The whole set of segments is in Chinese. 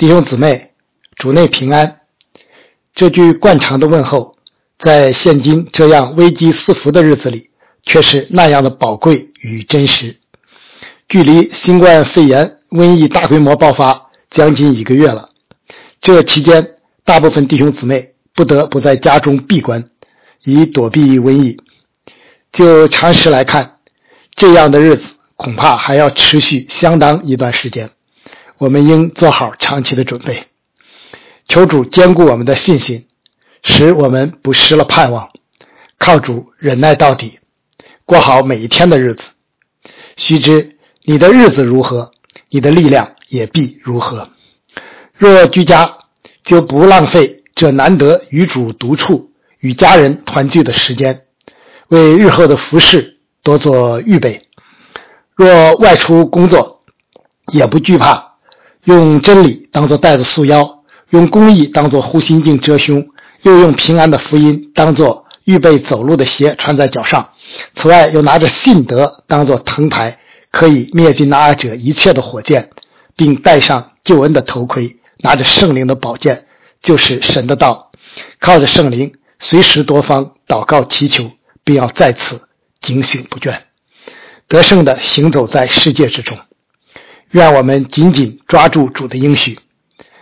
弟兄姊妹，主内平安。这句惯常的问候，在现今这样危机四伏的日子里，却是那样的宝贵与真实。距离新冠肺炎瘟疫大规模爆发将近一个月了，这期间，大部分弟兄姊妹不得不在家中闭关，以躲避瘟疫。就常识来看，这样的日子恐怕还要持续相当一段时间。我们应做好长期的准备，求主坚固我们的信心，使我们不失了盼望，靠主忍耐到底，过好每一天的日子。须知你的日子如何，你的力量也必如何。若居家，就不浪费这难得与主独处、与家人团聚的时间，为日后的服饰多做预备。若外出工作，也不惧怕。用真理当作带子束腰，用公义当作护心镜遮胸，又用平安的福音当作预备走路的鞋穿在脚上。此外，又拿着信德当作藤牌，可以灭尽那者一切的火箭，并戴上救恩的头盔，拿着圣灵的宝剑，就是神的道，靠着圣灵随时多方祷告祈求，并要在此警醒不倦，得胜的行走在世界之中。愿我们紧紧抓住主的应许，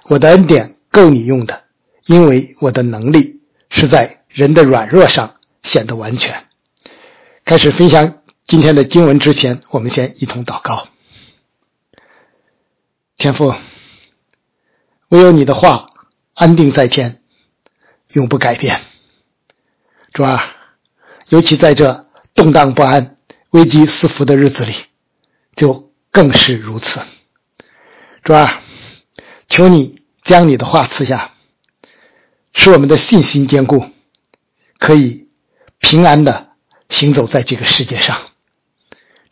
我的恩典够你用的，因为我的能力是在人的软弱上显得完全。开始分享今天的经文之前，我们先一同祷告。天父，唯有你的话安定在天，永不改变。主啊，尤其在这动荡不安、危机四伏的日子里，就。更是如此，主啊，求你将你的话赐下，使我们的信心坚固，可以平安的行走在这个世界上。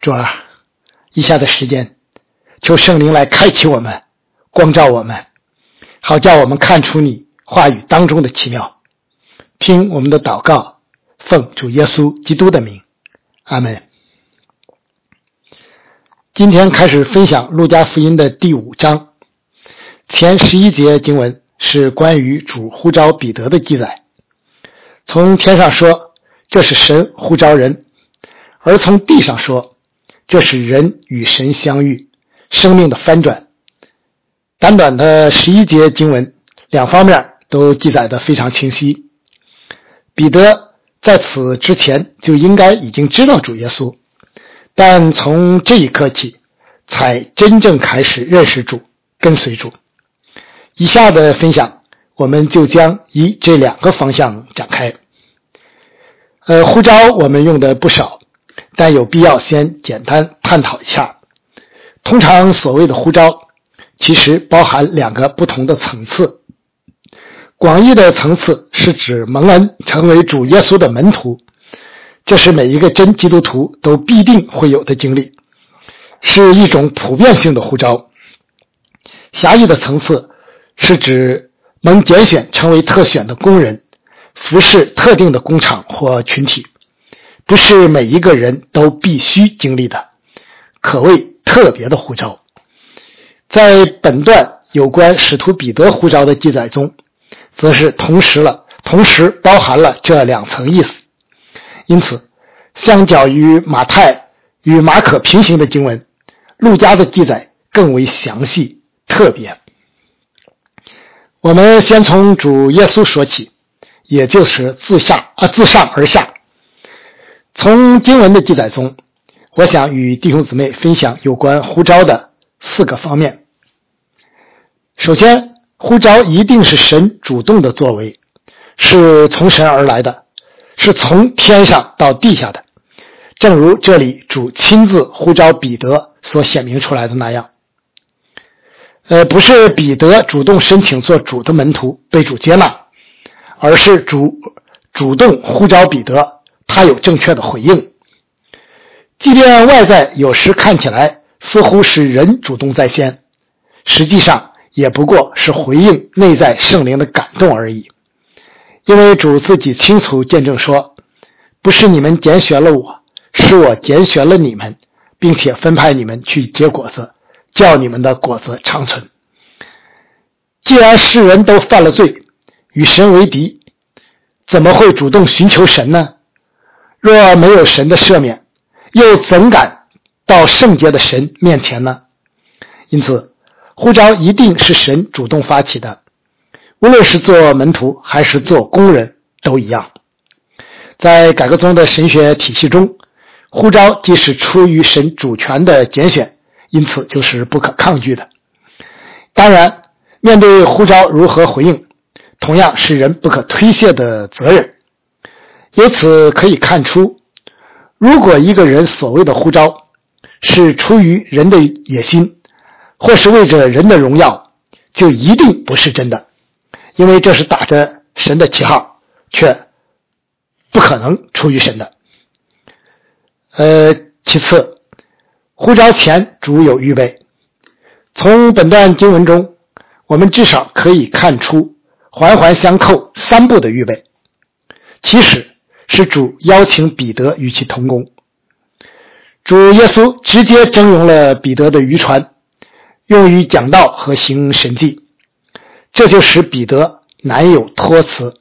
主啊，以下的时间，求圣灵来开启我们，光照我们，好叫我们看出你话语当中的奇妙。听我们的祷告，奉主耶稣基督的名，阿门。今天开始分享《路加福音》的第五章，前十一节经文是关于主呼召彼得的记载。从天上说，这是神呼召人；而从地上说，这是人与神相遇，生命的翻转。短短的十一节经文，两方面都记载的非常清晰。彼得在此之前就应该已经知道主耶稣。但从这一刻起，才真正开始认识主、跟随主。以下的分享，我们就将以这两个方向展开。呃，呼召我们用的不少，但有必要先简单探讨一下。通常所谓的呼召，其实包含两个不同的层次。广义的层次是指蒙恩成为主耶稣的门徒。这是每一个真基督徒都必定会有的经历，是一种普遍性的呼召。狭义的层次是指能拣选成为特选的工人，服侍特定的工厂或群体，不是每一个人都必须经历的，可谓特别的呼召。在本段有关使徒彼得呼召的记载中，则是同时了，同时包含了这两层意思。因此，相较于马太与马可平行的经文，路加的记载更为详细特别。我们先从主耶稣说起，也就是自下啊自上而下。从经文的记载中，我想与弟兄姊妹分享有关呼召的四个方面。首先，呼召一定是神主动的作为，是从神而来的。是从天上到地下的，正如这里主亲自呼召彼得所显明出来的那样。呃，不是彼得主动申请做主的门徒被主接纳，而是主主动呼召彼得，他有正确的回应。即便外在有时看起来似乎是人主动在先，实际上也不过是回应内在圣灵的感动而已。因为主自己清楚见证说：“不是你们拣选了我，是我拣选了你们，并且分派你们去结果子，叫你们的果子长存。”既然世人都犯了罪，与神为敌，怎么会主动寻求神呢？若没有神的赦免，又怎敢到圣洁的神面前呢？因此，呼召一定是神主动发起的，无论是做门徒还是做工人都一样。在改革宗的神学体系中，呼召既是出于神主权的拣选，因此就是不可抗拒的。当然，面对呼召如何回应，同样是人不可推卸的责任。由此可以看出，如果一个人所谓的呼召是出于人的野心，或是为着人的荣耀，就一定不是真的，因为这是打着神的旗号，却。不可能出于神的。呃，其次，呼召前主有预备。从本段经文中，我们至少可以看出环环相扣三步的预备。其实是主邀请彼得与其同工。主耶稣直接征用了彼得的渔船，用于讲道和行神迹，这就使彼得难有托辞，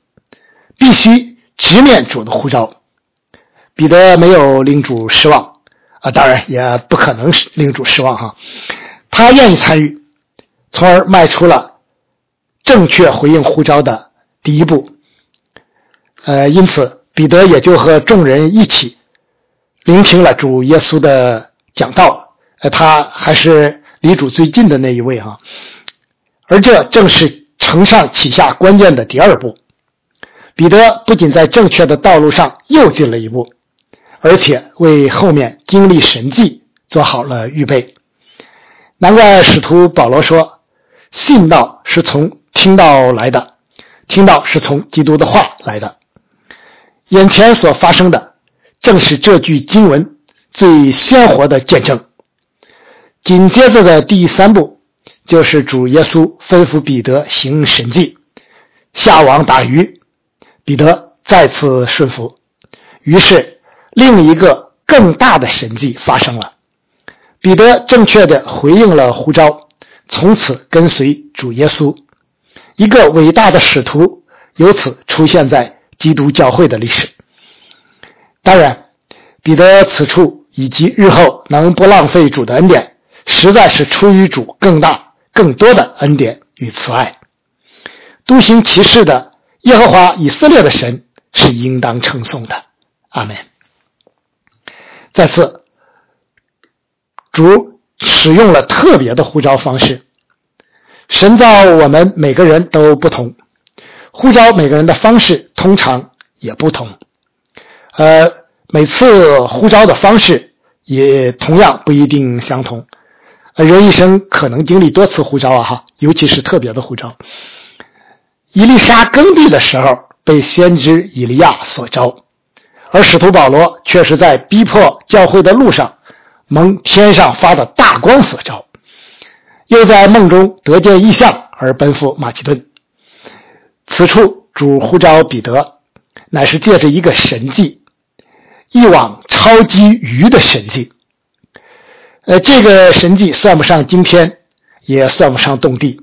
必须。直面主的呼召，彼得没有令主失望啊，当然也不可能令主失望哈。他愿意参与，从而迈出了正确回应呼召的第一步。呃，因此彼得也就和众人一起聆听了主耶稣的讲道。呃，他还是离主最近的那一位哈，而这正是承上启下关键的第二步。彼得不仅在正确的道路上又进了一步，而且为后面经历神迹做好了预备。难怪使徒保罗说：“信道是从听到来的，听到是从基督的话来的。”眼前所发生的，正是这句经文最鲜活的见证。紧接着的第三步，就是主耶稣吩咐彼得行神迹，下网打鱼。彼得再次顺服，于是另一个更大的神迹发生了。彼得正确的回应了呼召，从此跟随主耶稣，一个伟大的使徒由此出现在基督教会的历史。当然，彼得此处以及日后能不浪费主的恩典，实在是出于主更大、更多的恩典与慈爱。独行其事的。耶和华以色列的神是应当称颂的，阿门。再次，主使用了特别的呼召方式。神造我们每个人都不同，呼召每个人的方式通常也不同。呃，每次呼召的方式也同样不一定相同。人一生可能经历多次呼召啊，哈，尤其是特别的呼召。伊丽莎耕地的时候被先知以利亚所招，而使徒保罗却是在逼迫教会的路上蒙天上发的大光所招，又在梦中得见异象而奔赴马其顿。此处主呼召彼得，乃是借着一个神迹，一网超级鱼的神迹。呃，这个神迹算不上惊天，也算不上动地。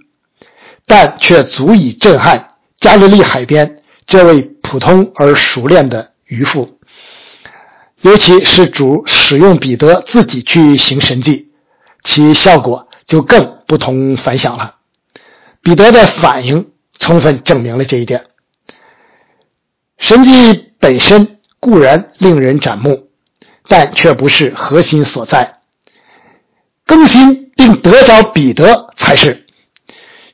但却足以震撼加利利海边这位普通而熟练的渔夫，尤其是主使用彼得自己去行神迹，其效果就更不同凡响了。彼得的反应充分证明了这一点。神迹本身固然令人瞩目，但却不是核心所在。更新并得着彼得才是。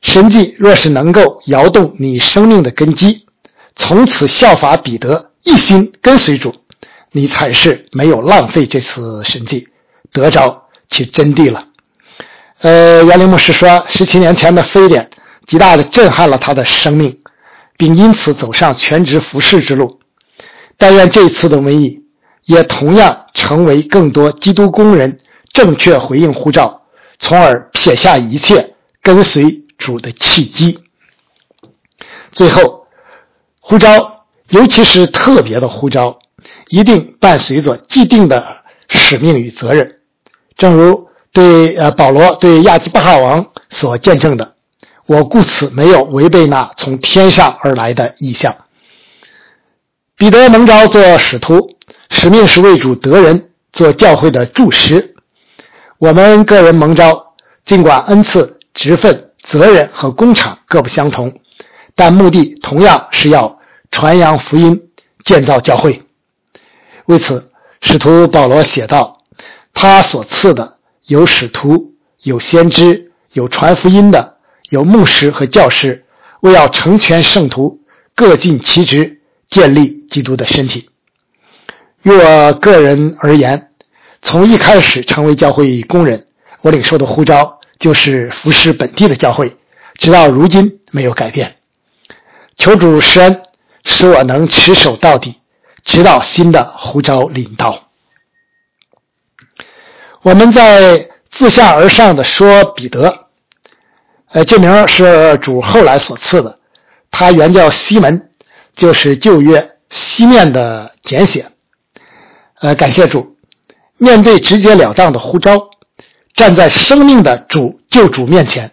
神迹若是能够摇动你生命的根基，从此效法彼得，一心跟随主，你才是没有浪费这次神迹，得着其真谛了。呃，袁林牧师说，十七年前的非典极大的震撼了他的生命，并因此走上全职服侍之路。但愿这次的瘟疫也同样成为更多基督工人正确回应呼召，从而撇下一切跟随。主的契机。最后，呼召，尤其是特别的呼召，一定伴随着既定的使命与责任。正如对呃保罗对亚基巴哈王所见证的：“我故此没有违背那从天上而来的意向。彼得蒙召做使徒，使命是为主得人，做教会的柱石。我们个人蒙召，尽管恩赐、职分、责任和工厂各不相同，但目的同样是要传扬福音，建造教会。为此，使徒保罗写道：“他所赐的有使徒，有先知，有传福音的，有牧师和教师，为要成全圣徒，各尽其职。”建立基督的身体。于我个人而言，从一开始成为教会工人，我领受的呼召就是服侍本地的教会，直到如今没有改变。求主施恩，使我能持守到底，直到新的呼召临到。我们在自下而上的说彼得，呃，这名是主后来所赐的，他原叫西门。就是旧约西面的简写，呃，感谢主，面对直截了当的呼召，站在生命的主救主面前，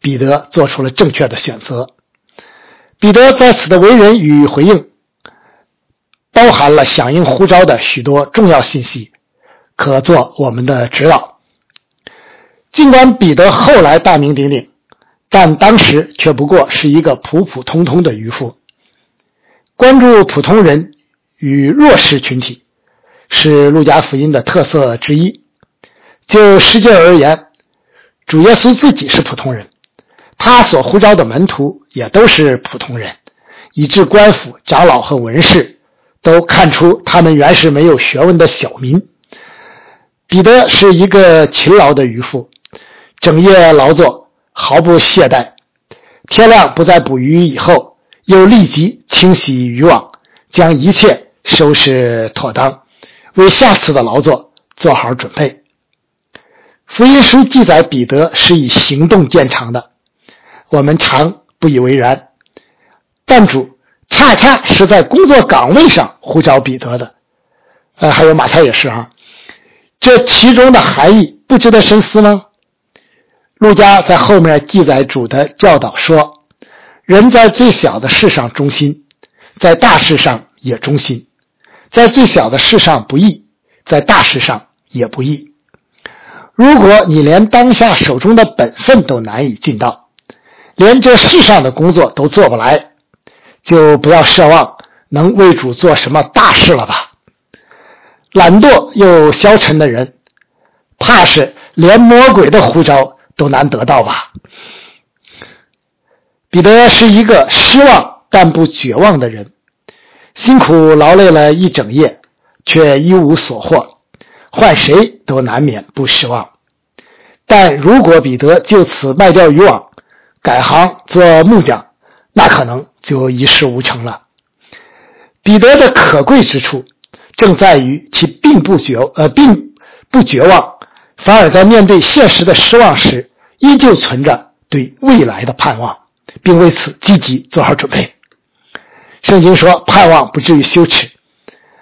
彼得做出了正确的选择。彼得在此的为人与回应，包含了响应呼召的许多重要信息，可做我们的指导。尽管彼得后来大名鼎鼎，但当时却不过是一个普普通通的渔夫。关注普通人与弱势群体是路加福音的特色之一。就世界而言，主耶稣自己是普通人，他所呼召的门徒也都是普通人，以致官府、长老和文士都看出他们原是没有学问的小民。彼得是一个勤劳的渔夫，整夜劳作，毫不懈怠。天亮不再捕鱼以后。又立即清洗渔网，将一切收拾妥当，为下次的劳作做好准备。福音书记载彼得是以行动见长的，我们常不以为然，但主恰恰是在工作岗位上呼召彼得的。呃，还有马太也是啊，这其中的含义不值得深思吗？路加在后面记载主的教导说。人在最小的事上忠心，在大事上也忠心；在最小的事上不易，在大事上也不易。如果你连当下手中的本分都难以尽到，连这世上的工作都做不来，就不要奢望能为主做什么大事了吧。懒惰又消沉的人，怕是连魔鬼的呼召都难得到吧。彼得是一个失望但不绝望的人，辛苦劳累了一整夜，却一无所获，换谁都难免不失望。但如果彼得就此卖掉渔网，改行做木匠，那可能就一事无成了。彼得的可贵之处，正在于其并不绝呃并不绝望，反而在面对现实的失望时，依旧存着对未来的盼望。并为此积极做好准备。圣经说：“盼望不至于羞耻。”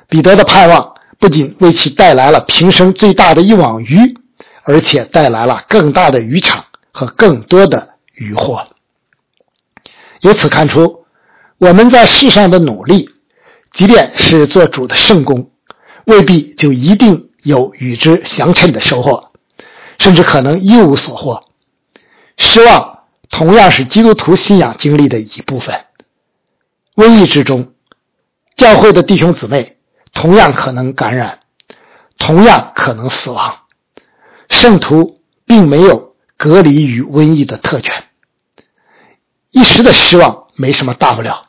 彼得的盼望不仅为其带来了平生最大的一网鱼，而且带来了更大的渔场和更多的渔获。由此看出，我们在世上的努力，即便是做主的圣功，未必就一定有与之相称的收获，甚至可能一无所获。失望。同样是基督徒信仰经历的一部分。瘟疫之中，教会的弟兄姊妹同样可能感染，同样可能死亡。圣徒并没有隔离于瘟疫的特权。一时的失望没什么大不了，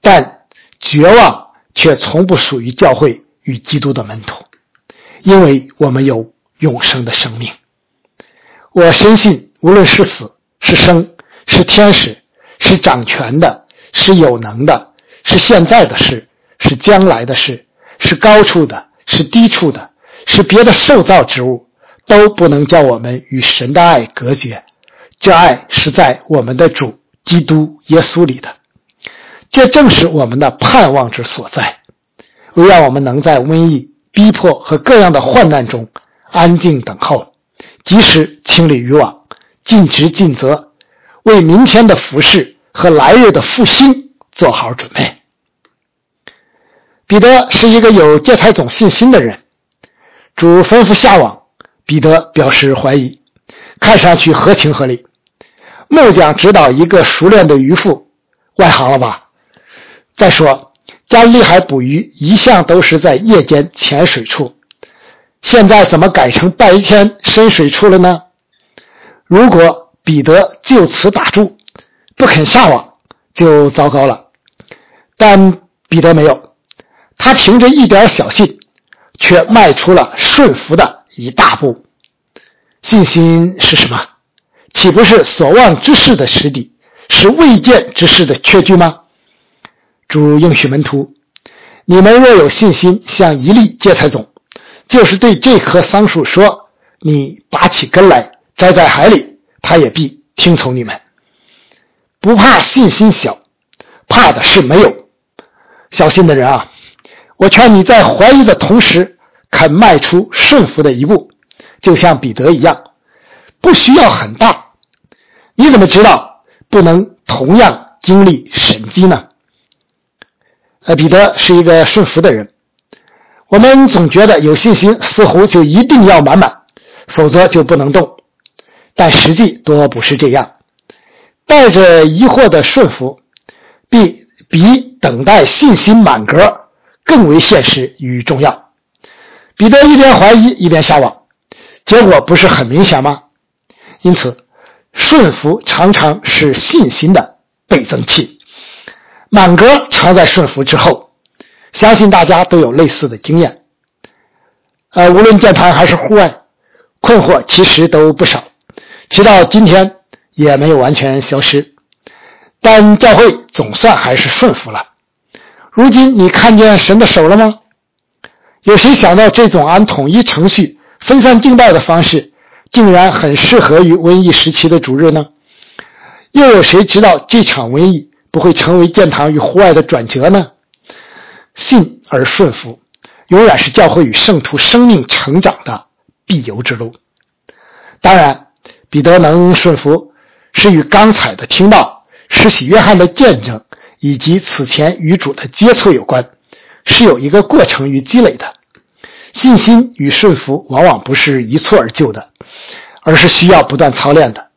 但绝望却从不属于教会与基督的门徒，因为我们有永生的生命。我深信，无论是死。是生，是天使，是掌权的，是有能的，是现在的事，是将来的事，是高处的，是低处的，是别的受造之物，都不能叫我们与神的爱隔绝。这爱是在我们的主基督耶稣里的，这正是我们的盼望之所在。唯愿我们能在瘟疫、逼迫和各样的患难中安静等候，及时清理渔网。尽职尽责，为明天的服饰和来日的复兴做好准备。彼得是一个有芥菜种信心的人。主吩咐下网，彼得表示怀疑，看上去合情合理。木匠指导一个熟练的渔夫，外行了吧？再说，加利海捕鱼一向都是在夜间浅水处，现在怎么改成白天深水处了呢？如果彼得就此打住，不肯下网，就糟糕了。但彼得没有，他凭着一点小信。却迈出了顺服的一大步。信心是什么？岂不是所望之事的实底，是未见之事的确据吗？主应许门徒：你们若有信心，像一粒芥菜种，就是对这棵桑树说：“你拔起根来，栽在海里，它也必听从你们。”不怕信心小，怕的是没有小心的人啊！我劝你在怀疑的同时，肯迈出顺服的一步，就像彼得一样，不需要很大。你怎么知道不能同样经历神迹呢？呃，彼得是一个顺服的人。我们总觉得有信心似乎就一定要满满，否则就不能动。但实际多不是这样。带着疑惑的顺服，比比等待信心满格。更为现实与重要。彼得一边怀疑一边下网，结果不是很明显吗？因此，顺服常常是信心的倍增器。满格常在顺服之后，相信大家都有类似的经验。呃，无论建堂还是户外，困惑其实都不少，直到今天也没有完全消失。但教会总算还是顺服了。如今你看见神的手了吗？有谁想到这种按统一程序分散敬拜的方式，竟然很适合于瘟疫时期的主日呢？又有谁知道这场瘟疫不会成为殿堂与户外的转折呢？信而顺服，永远是教会与圣徒生命成长的必由之路。当然，彼得能顺服，是与刚才的听到施洗约翰的见证。以及此前与主的接触有关，是有一个过程与积累的。信心与顺服往往不是一蹴而就的，而是需要不断操练的。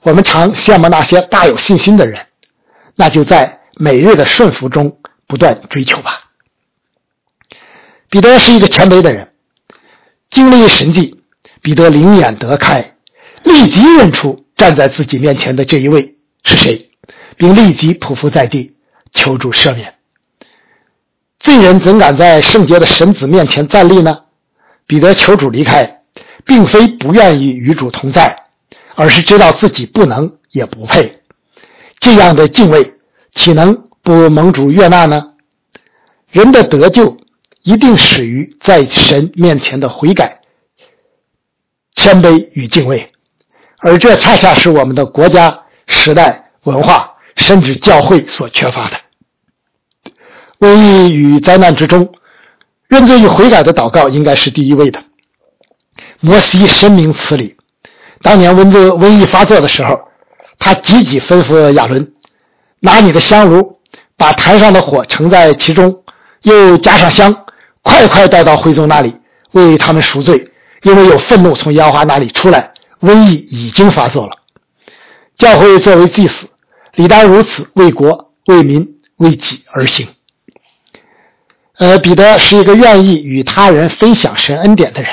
我们常羡慕那些大有信心的人，那就在每日的顺服中不断追求吧。彼得是一个谦卑的人，经历神迹，彼得灵眼得开，立即认出站在自己面前的这一位是谁。并立即匍匐在地，求助赦免。罪人怎敢在圣洁的神子面前站立呢？彼得求主离开，并非不愿意与主同在，而是知道自己不能也不配。这样的敬畏，岂能不蒙主悦纳呢？人的得救一定始于在神面前的悔改、谦卑与敬畏，而这恰恰是我们的国家、时代、文化。甚至教会所缺乏的瘟疫与灾难之中，认罪与悔改的祷告应该是第一位的。摩西深明此理，当年瘟灾瘟疫发作的时候，他急急吩咐亚伦拿你的香炉，把坛上的火盛在其中，又加上香，快快带到会众那里，为他们赎罪，因为有愤怒从和华那里出来，瘟疫已经发作了。教会作为祭司。理当如此，为国、为民、为己而行。呃，彼得是一个愿意与他人分享神恩典的人。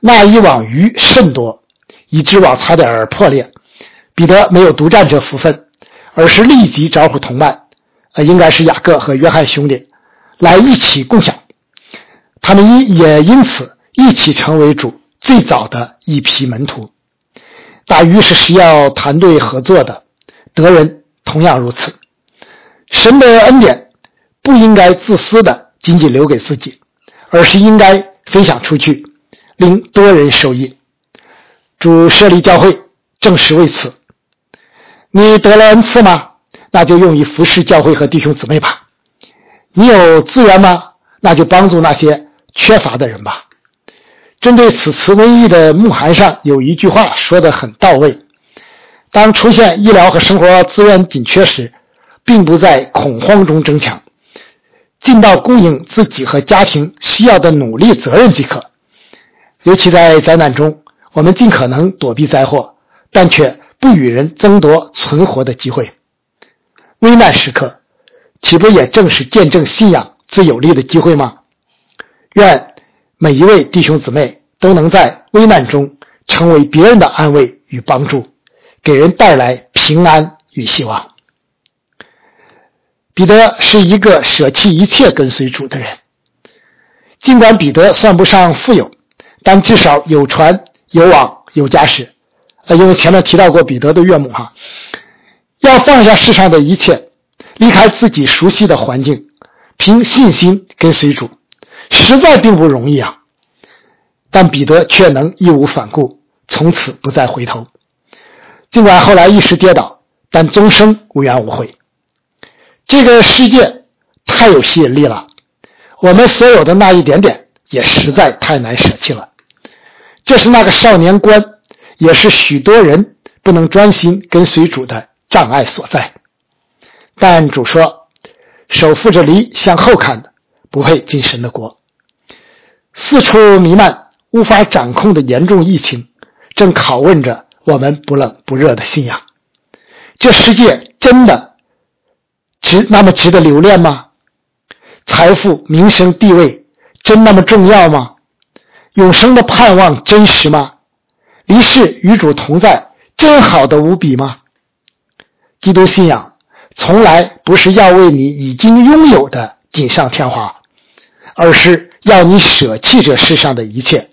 那一网鱼甚多，以致网差点破裂。彼得没有独占这福分，而是立即招呼同伴，呃，应该是雅各和约翰兄弟，来一起共享。他们因也因此一起成为主最早的一批门徒。打鱼是需要团队合作的。德人同样如此，神的恩典不应该自私的仅仅留给自己，而是应该分享出去，令多人受益。主设立教会正是为此。你得了恩赐吗？那就用于服侍教会和弟兄姊妹吧。你有资源吗？那就帮助那些缺乏的人吧。针对此次瘟疫的牧函上有一句话说的很到位。当出现医疗和生活资源紧缺时，并不在恐慌中争抢，尽到供应自己和家庭需要的努力责任即可。尤其在灾难中，我们尽可能躲避灾祸，但却不与人争夺存活的机会。危难时刻，岂不也正是见证信仰最有利的机会吗？愿每一位弟兄姊妹都能在危难中成为别人的安慰与帮助，给人带来平安与希望。彼得是一个舍弃一切跟随主的人。尽管彼得算不上富有，但至少有船、有网、有家室。呃，因为前面提到过彼得的岳母哈，要放下世上的一切，离开自己熟悉的环境，凭信心跟随主，实在并不容易啊。但彼得却能义无反顾，从此不再回头。尽管后来一时跌倒，但终生无怨无悔。这个世界太有吸引力了，我们所有的那一点点也实在太难舍弃了。这是那个少年观，也是许多人不能专心跟随主的障碍所在。但主说：“手扶着犁向后看的，不配进神的国。”四处弥漫、无法掌控的严重疫情，正拷问着我们不冷不热的信仰。这世界真的？值那么值得留恋吗？财富、名声、地位真那么重要吗？永生的盼望真实吗？离世与主同在真好的无比吗？基督信仰从来不是要为你已经拥有的锦上添花，而是要你舍弃这世上的一切，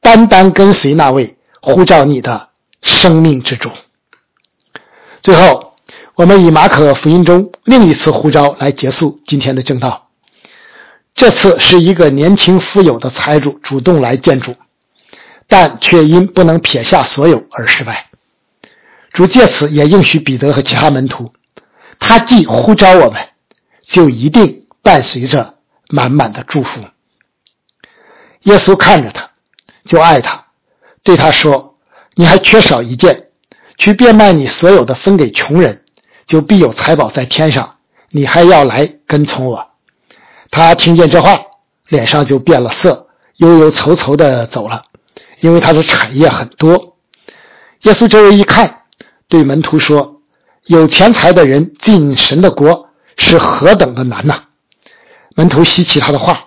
单单跟随那位呼召你的生命之主。最后。我们以马可福音中另一次呼召来结束今天的正道。这次是一个年轻富有的财主主动来见主，但却因不能撇下所有而失败。主借此也应许彼得和其他门徒：他既呼召我们，就一定伴随着满满的祝福。耶稣看着他，就爱他，对他说：“你还缺少一件，去变卖你所有的，分给穷人。”就必有财宝在天上，你还要来跟从我。他听见这话，脸上就变了色，忧忧愁愁的走了，因为他的产业很多。耶稣周围一看，对门徒说：“有钱财的人进神的国是何等的难呐！”门徒稀奇他的话，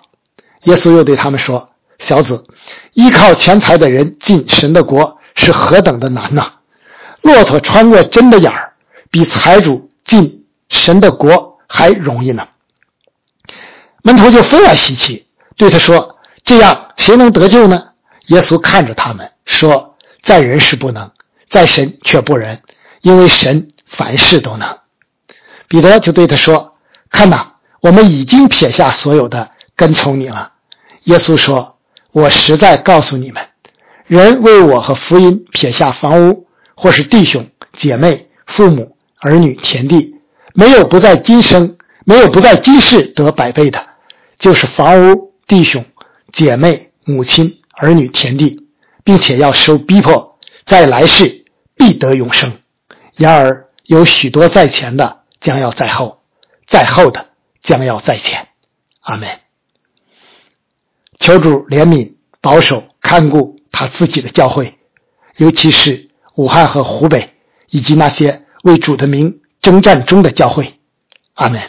耶稣又对他们说：“小子，依靠钱财的人进神的国是何等的难呐！骆驼穿过针的眼儿。”比财主进神的国还容易呢。门徒就分外稀奇，对他说：“这样谁能得救呢？”耶稣看着他们说：“在人是不能，在神却不仁，因为神凡事都能。”彼得就对他说：“看呐，我们已经撇下所有的，跟从你了。”耶稣说：“我实在告诉你们，人为我和福音撇下房屋，或是弟兄姐妹、父母。”儿女田地，没有不在今生，没有不在今世得百倍的，就是房屋、弟兄、姐妹、母亲、儿女田地，并且要受逼迫，在来世必得永生。然而有许多在前的，将要在后；在后的，将要在前。阿门。求主怜悯、保守、看顾他自己的教会，尤其是武汉和湖北，以及那些。为主的名征战中的教会，阿门。